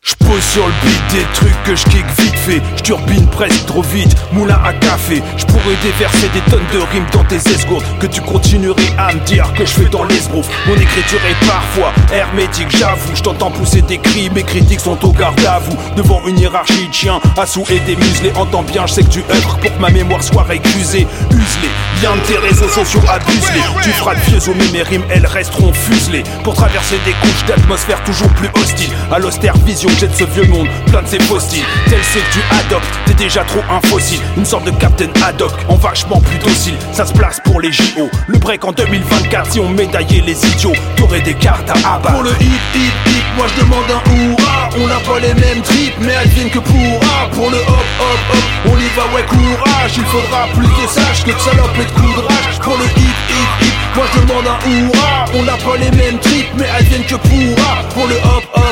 J'pose sur le beat des trucs que j'kick vite fait. J'turbine presque trop vite, moulin à café. J'pourrais déverser des tonnes de rimes dans tes esgourdes Que tu continuerais à me dire que j'fais dans l'esbrouf Mon écriture est parfois hermétique, j'avoue. J't'entends pousser des cris, mes critiques sont au garde à vous. Devant une hiérarchie de chiens, assous et des muselés Entends bien, j'sais que tu œuvres pour que ma mémoire soit récusée. Use-les, bien de tes réseaux sociaux abuse-les Tu feras de vieux mais mes rimes elles resteront fuselées. Pour traverser des couches d'atmosphère toujours plus hostile. À l'austère vision jette ce vieux monde plein de ses fossiles. Tel c'est que tu adoptes, t'es déjà trop un fossile. Une sorte de Captain Haddock en vachement plus docile. Ça se place pour les JO Le break en 2024 si on médaillait les idiots T'aurais des cartes à abattre. Pour le hit, hit, hit, moi je demande un hurrah. On n'a pas les mêmes tripes mais elles viennent que pourra Pour le hop, hop, hop, on y va ouais courage. Il faudra plus de sages que de salopes et de coups de rage. Pour le hit, hit, hit, moi je demande un hurrah. On n'a pas les mêmes tripes mais elles viennent que pourra Pour le hop, hop,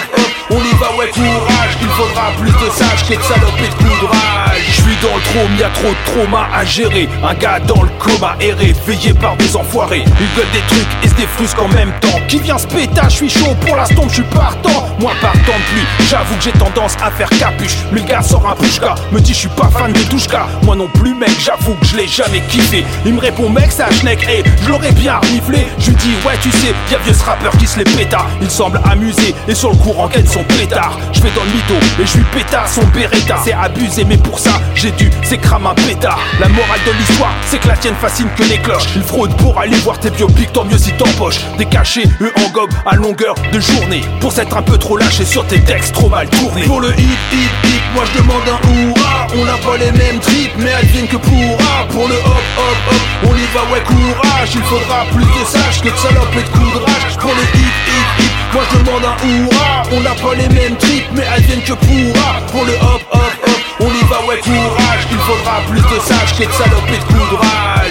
plus de de et Je suis dans le trône, y'a trop de trauma à gérer. Un gars dans le coma est réveillé par des enfoirés. Ils veulent des trucs et se défrusquent en même temps. Qui vient se péter, je suis chaud pour l'instant je suis partant. Moi partant de pluie, j'avoue que j'ai tendance à faire capuche. Le gars sort un pushka, me dit je suis pas fan de Douchka. Moi non plus mec, j'avoue que je l'ai jamais kiffé. Il me répond mec ça schneck, hey, je l'aurais bien reniflé Je lui dis ouais tu sais, y'a vieux ce rappeur qui se les péta Il semble amusé et sur le courant quel son pétard Je vais dans le mytho et je lui son beretta C'est abusé mais pour ça j'ai dû, c'est crame un pétard La morale de l'histoire, c'est que la tienne fascine que les cloches. Il fraude pour aller voir tes biopics, tant mieux si t'empoches Des cachets, eux en gobe à longueur de journée. Pour s'être un peu trop lâché sur tes textes trop mal tournés. Pour le hit, hit, hit, moi je demande un hurrah. On n'a pas les mêmes tripes mais viennent que pourra Pour le hop, hop, hop, on y va ouais courage. Il faudra plus de sages que de salopes et de coups de rage. Pour le hit, hit, hit, moi je demande un hurrah. On n'a pas les mêmes tripes que pourra. Pour le hop, hop, hop, on y va ouais courage. Il faudra plus de sages que de salopes et de coups de rage